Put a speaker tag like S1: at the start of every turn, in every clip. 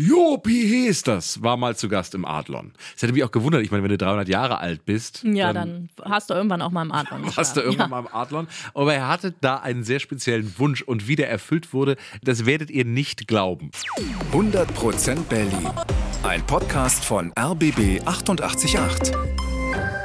S1: Jopi Hesters war mal zu Gast im Adlon. Das hätte mich auch gewundert. Ich meine, wenn du 300 Jahre alt bist.
S2: Ja, dann, dann hast du irgendwann auch mal im Adlon.
S1: Hast du irgendwann ja. mal im Adlon. Aber er hatte da einen sehr speziellen Wunsch und wie der erfüllt wurde, das werdet ihr nicht glauben.
S3: 100% Berlin. Ein Podcast von RBB 888.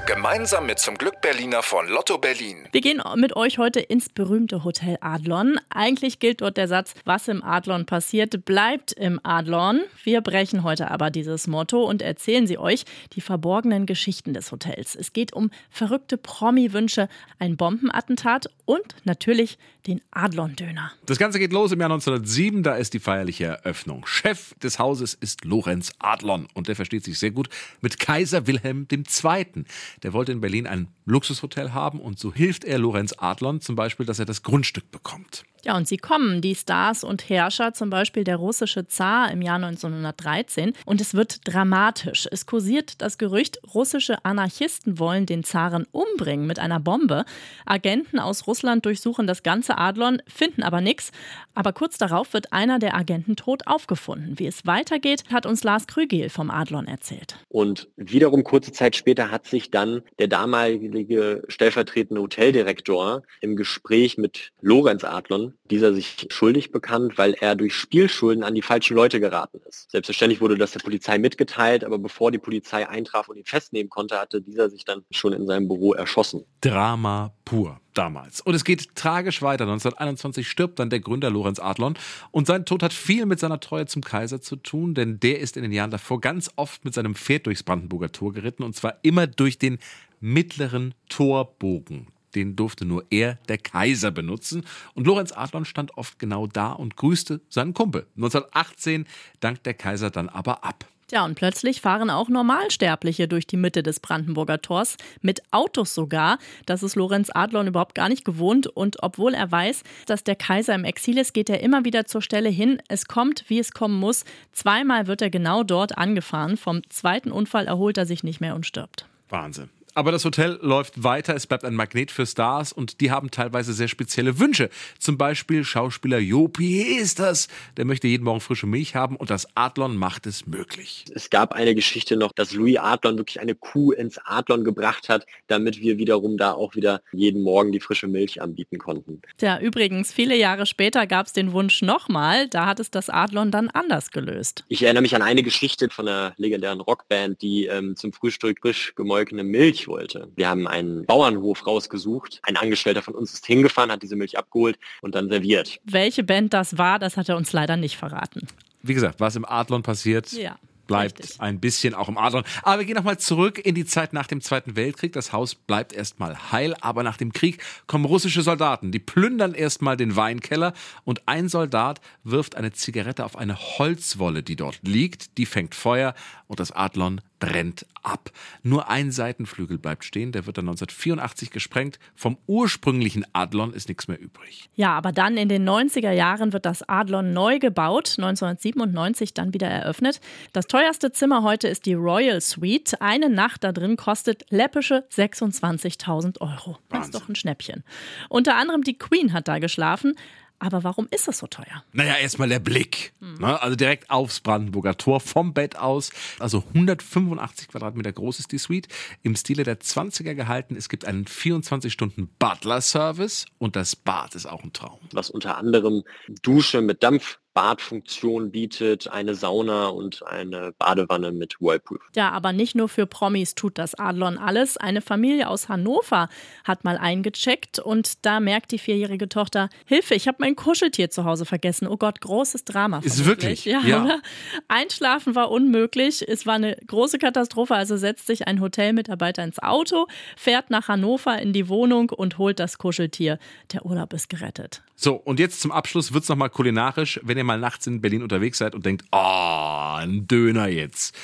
S3: Gemeinsam mit zum Glück Berliner von Lotto Berlin.
S2: Wir gehen mit euch heute ins berühmte Hotel Adlon. Eigentlich gilt dort der Satz, was im Adlon passiert, bleibt im Adlon. Wir brechen heute aber dieses Motto und erzählen sie euch die verborgenen Geschichten des Hotels. Es geht um verrückte Promi-Wünsche, ein Bombenattentat und natürlich den Adlon-Döner.
S1: Das Ganze geht los im Jahr 1907, da ist die feierliche Eröffnung. Chef des Hauses ist Lorenz Adlon und der versteht sich sehr gut mit Kaiser Wilhelm II. Der wollte in Berlin ein Luxushotel haben und so hilft er Lorenz Adlon zum Beispiel, dass er das Grundstück bekommt.
S2: Ja, und sie kommen, die Stars und Herrscher, zum Beispiel der russische Zar im Jahr 1913. Und es wird dramatisch. Es kursiert das Gerücht, russische Anarchisten wollen den Zaren umbringen mit einer Bombe. Agenten aus Russland durchsuchen das ganze Adlon, finden aber nichts. Aber kurz darauf wird einer der Agenten tot aufgefunden. Wie es weitergeht, hat uns Lars Krügel vom Adlon erzählt.
S4: Und wiederum kurze Zeit später hat sich dann der damalige stellvertretende Hoteldirektor im Gespräch mit Lorenz Adlon dieser sich schuldig bekannt, weil er durch Spielschulden an die falschen Leute geraten ist. Selbstverständlich wurde das der Polizei mitgeteilt, aber bevor die Polizei eintraf und ihn festnehmen konnte, hatte dieser sich dann schon in seinem Büro erschossen.
S1: Drama pur damals. Und es geht tragisch weiter. 1921 stirbt dann der Gründer Lorenz Adlon und sein Tod hat viel mit seiner Treue zum Kaiser zu tun, denn der ist in den Jahren davor ganz oft mit seinem Pferd durchs Brandenburger Tor geritten und zwar immer durch den mittleren Torbogen den durfte nur er, der Kaiser, benutzen. Und Lorenz Adlon stand oft genau da und grüßte seinen Kumpel. 1918 dankt der Kaiser dann aber ab.
S2: Ja, und plötzlich fahren auch Normalsterbliche durch die Mitte des Brandenburger Tors, mit Autos sogar. Das ist Lorenz Adlon überhaupt gar nicht gewohnt. Und obwohl er weiß, dass der Kaiser im Exil ist, geht er immer wieder zur Stelle hin. Es kommt, wie es kommen muss. Zweimal wird er genau dort angefahren. Vom zweiten Unfall erholt er sich nicht mehr und stirbt.
S1: Wahnsinn. Aber das Hotel läuft weiter, es bleibt ein Magnet für Stars und die haben teilweise sehr spezielle Wünsche. Zum Beispiel Schauspieler Jopi ist das, der möchte jeden Morgen frische Milch haben und das Adlon macht es möglich.
S4: Es gab eine Geschichte noch, dass Louis Adlon wirklich eine Kuh ins Adlon gebracht hat, damit wir wiederum da auch wieder jeden Morgen die frische Milch anbieten konnten.
S2: Ja, übrigens, viele Jahre später gab es den Wunsch nochmal, da hat es das Adlon dann anders gelöst.
S4: Ich erinnere mich an eine Geschichte von einer legendären Rockband, die ähm, zum Frühstück frisch gemolkene Milch Milch wollte. Wir haben einen Bauernhof rausgesucht. Ein Angestellter von uns ist hingefahren, hat diese Milch abgeholt und dann serviert.
S2: Welche Band das war, das hat er uns leider nicht verraten.
S1: Wie gesagt, was im Adlon passiert, ja bleibt Richtig. ein bisschen auch im Adlon. Aber wir gehen nochmal zurück in die Zeit nach dem Zweiten Weltkrieg. Das Haus bleibt erstmal heil, aber nach dem Krieg kommen russische Soldaten. Die plündern erstmal den Weinkeller und ein Soldat wirft eine Zigarette auf eine Holzwolle, die dort liegt. Die fängt Feuer und das Adlon brennt ab. Nur ein Seitenflügel bleibt stehen, der wird dann 1984 gesprengt. Vom ursprünglichen Adlon ist nichts mehr übrig.
S2: Ja, aber dann in den 90er Jahren wird das Adlon neu gebaut, 1997 dann wieder eröffnet. Das teuerste Zimmer heute ist die Royal Suite. Eine Nacht da drin kostet läppische 26.000 Euro. Das ist doch ein Schnäppchen. Unter anderem die Queen hat da geschlafen. Aber warum ist es so teuer?
S1: Naja, erstmal der Blick. Hm. Also direkt aufs Brandenburger Tor vom Bett aus. Also 185 Quadratmeter groß ist die Suite. Im Stile der 20er gehalten. Es gibt einen 24-Stunden-Butler-Service und das Bad ist auch ein Traum.
S4: Was unter anderem Dusche mit Dampf Badfunktion bietet, eine Sauna und eine Badewanne mit Whirlpool.
S2: Ja, aber nicht nur für Promis tut das Adlon alles. Eine Familie aus Hannover hat mal eingecheckt und da merkt die vierjährige Tochter, Hilfe, ich habe mein Kuscheltier zu Hause vergessen. Oh Gott, großes Drama.
S1: Ist wirklich?
S2: Ja, ja. Einschlafen war unmöglich. Es war eine große Katastrophe. Also setzt sich ein Hotelmitarbeiter ins Auto, fährt nach Hannover in die Wohnung und holt das Kuscheltier. Der Urlaub ist gerettet.
S1: So, und jetzt zum Abschluss wird es nochmal kulinarisch. Wenn ihr ihr mal nachts in Berlin unterwegs seid und denkt, oh, ein Döner jetzt.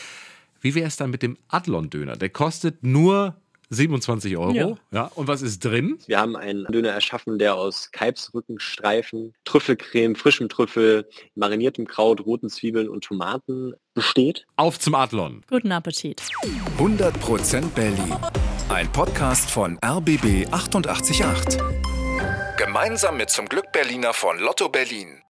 S1: Wie wäre es dann mit dem Adlon-Döner? Der kostet nur 27 Euro. Ja. ja. Und was ist drin?
S4: Wir haben einen Döner erschaffen, der aus Kalbsrückenstreifen, Trüffelcreme, frischem Trüffel, mariniertem Kraut, roten Zwiebeln und Tomaten besteht.
S1: Auf zum Adlon.
S2: Guten Appetit.
S3: 100% Berlin. Ein Podcast von RBB 888. Gemeinsam mit zum Glück Berliner von Lotto Berlin.